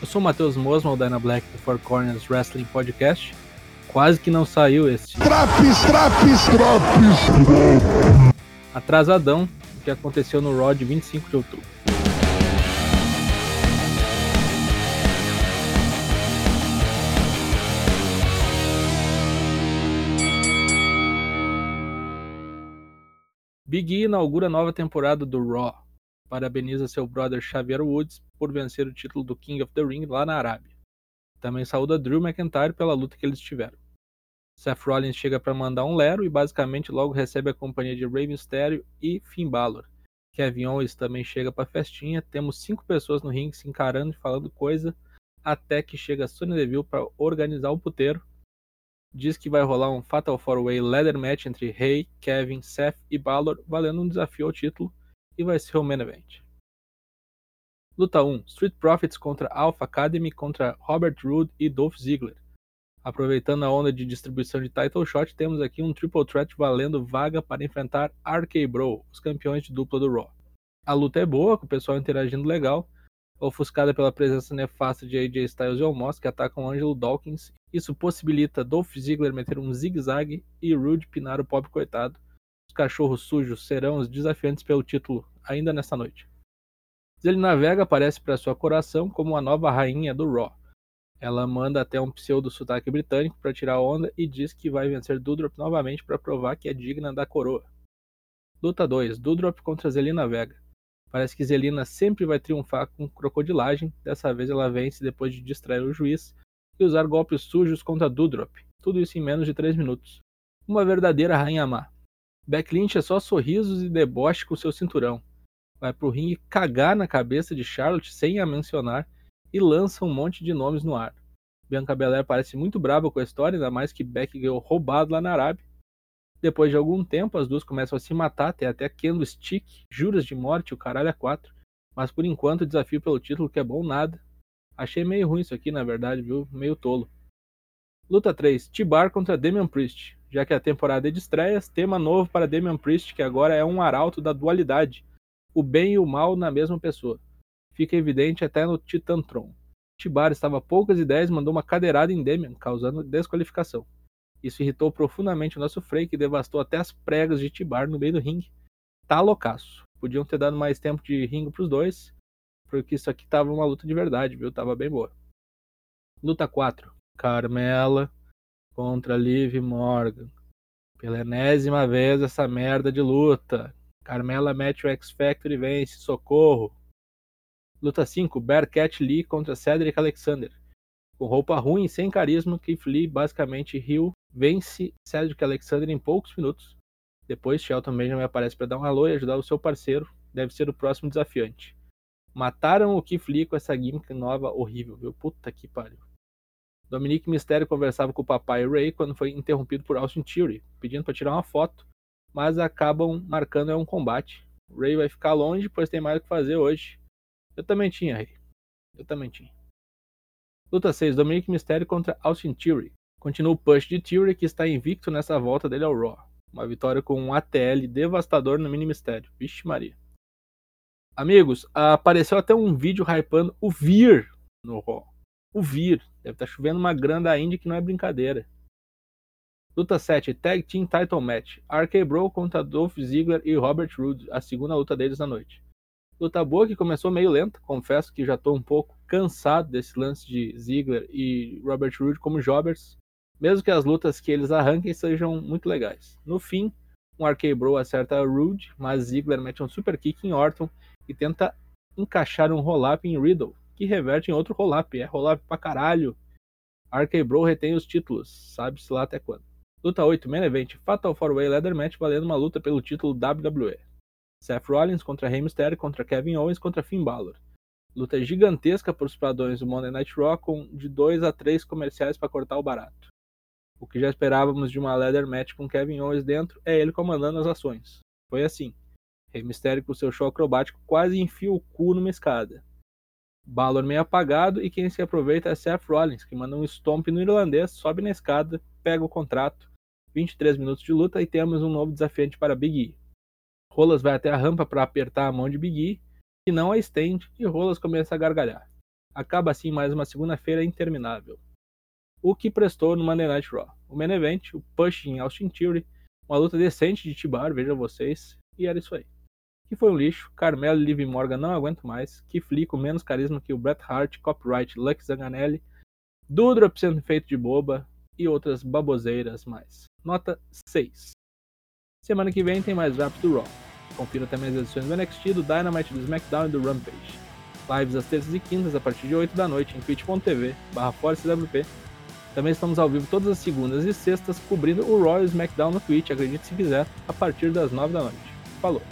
Eu sou o Matheus Mosman, o Dyna Black do Four Corners Wrestling Podcast. Quase que não saiu este. Traps, traps, traps! Atrasadão, o que aconteceu no Raw de 25 de outubro. Big E inaugura a nova temporada do Raw. Parabeniza seu brother Xavier Woods por vencer o título do King of the Ring lá na Arábia. Também saúda Drew McIntyre pela luta que eles tiveram. Seth Rollins chega para mandar um lero e basicamente logo recebe a companhia de Rey Mysterio e Finn Balor. Kevin Owens também chega para festinha. Temos cinco pessoas no ringue se encarando e falando coisa até que chega Sonya Deville para organizar o puteiro diz que vai rolar um Fatal 4-Way Leather Match entre Rey, Kevin, Seth e Balor, valendo um desafio ao título, e vai ser o main event. Luta 1: Street Profits contra Alpha Academy contra Robert Roode e Dolph Ziggler. Aproveitando a onda de distribuição de title shot, temos aqui um triple threat valendo vaga para enfrentar RK Bro, os campeões de dupla do Raw. A luta é boa, com o pessoal interagindo legal, ofuscada pela presença nefasta de AJ Styles e Omos, que atacam Angelo Dawkins. Isso possibilita Dolph Ziggler meter um zigue-zague e Rude pinar o pobre coitado. Os cachorros sujos serão os desafiantes pelo título ainda nesta noite. Zelina Vega aparece para sua coração como a nova rainha do Raw. Ela manda até um pseudo sotaque britânico para tirar onda e diz que vai vencer Dudrop novamente para provar que é digna da coroa. Luta 2: Dudrop contra Zelina Vega. Parece que Zelina sempre vai triunfar com crocodilagem, dessa vez ela vence depois de distrair o juiz e usar golpes sujos contra Dudrop, tudo isso em menos de 3 minutos. Uma verdadeira rainha má. Beck Lynch é só sorrisos e deboche com seu cinturão. Vai pro ringue cagar na cabeça de Charlotte sem a mencionar e lança um monte de nomes no ar. Bianca Belair parece muito brava com a história, ainda mais que Beck ganhou roubado lá na Arábia. Depois de algum tempo, as duas começam a se matar, tem até Kendo Stick, juras de morte, o caralho é quatro. Mas por enquanto desafio pelo título que é bom nada. Achei meio ruim isso aqui, na verdade, viu? Meio tolo. Luta 3, T-Bar contra Damian Priest. Já que a temporada é de estreias, tema novo para Damian Priest, que agora é um arauto da dualidade. O bem e o mal na mesma pessoa. Fica evidente até no Titantron. T-Bar estava a poucas ideias e mandou uma cadeirada em Damian, causando desqualificação. Isso irritou profundamente o nosso Frey, que devastou até as pregas de Tibar no meio do ringue. Tá loucaço. Podiam ter dado mais tempo de ringue pros dois, porque isso aqui tava uma luta de verdade, viu? Tava bem boa. Luta 4. Carmela contra Liv Morgan. Pela enésima vez essa merda de luta. Carmela mete o X Factor e vence. Socorro. Luta 5. Bearcat Lee contra Cedric Alexander. Com roupa ruim e sem carisma, Keith Lee basicamente riu vence Cedric Alexander em poucos minutos. Depois, Shelton Benjamin aparece para dar um alô e ajudar o seu parceiro, deve ser o próximo desafiante. Mataram o Keith Lee com essa gimmick nova horrível, viu? Puta que pariu. Dominique Mysterio conversava com o papai Ray quando foi interrompido por Austin Theory, pedindo para tirar uma foto, mas acabam marcando é um combate. Ray vai ficar longe, pois tem mais o que fazer hoje. Eu também tinha, Ray. Eu também tinha. Luta 6, Dominique Mysterio contra Austin Theory. Continua o push de Theory, que está invicto nessa volta dele ao Raw. Uma vitória com um ATL devastador no mini mistério. Vixe Maria. Amigos, apareceu até um vídeo hypando o Vir no Raw. O Vir. Deve estar tá chovendo uma grana indie que não é brincadeira. Luta 7, Tag Team Title Match. RK Bro contra Dolph Ziggler e Robert Roode, a segunda luta deles na noite. Luta boa que começou meio lenta, confesso que já estou um pouco cansado desse lance de Ziggler e Robert Roode como jobbers mesmo que as lutas que eles arranquem sejam muito legais. No fim, um RK Bro acerta Rude, mas Ziggler mete um super kick em Orton e tenta encaixar um roll-up em Riddle, que reverte em outro roll-up. É roll-up pra caralho. Bro retém os títulos, sabe-se lá até quando. Luta 8, Main Event, Fatal 4-Way Leather Match valendo uma luta pelo título WWE. Seth Rollins contra Rey Mysterio contra Kevin Owens contra Finn Balor. Luta gigantesca por os padrões do Monday Night Raw com de 2 a 3 comerciais para cortar o barato. O que já esperávamos de uma leather match com Kevin Owens dentro é ele comandando as ações. Foi assim. Rei Mistério com seu show acrobático quase enfia o cu numa escada. Balor meio apagado e quem se aproveita é Seth Rollins, que manda um stomp no irlandês, sobe na escada, pega o contrato. 23 minutos de luta e temos um novo desafiante para Big E. Rolas vai até a rampa para apertar a mão de Big E, que não a estende, e Rolas começa a gargalhar. Acaba assim mais uma segunda-feira interminável. O que prestou no Monday Night Raw? O main event, o push em Austin Theory, uma luta decente de T-Bar, vejam vocês, e era isso aí. Que foi um lixo, Carmelo e Liv Morgan não aguento mais, Lee com menos carisma que o Bret Hart, Copyright, Luck Zanganelli, Dudrop sendo feito de boba e outras baboseiras mais. Nota 6. Semana que vem tem mais drops do Raw. Confira também as edições do NXT, do Dynamite, do SmackDown e do Rampage. Lives às terças e quintas a partir de 8 da noite em twitch.tv barra Também estamos ao vivo todas as segundas e sextas cobrindo o Raw e o SmackDown no Twitch, acredite se quiser, a partir das 9 da noite. Falou!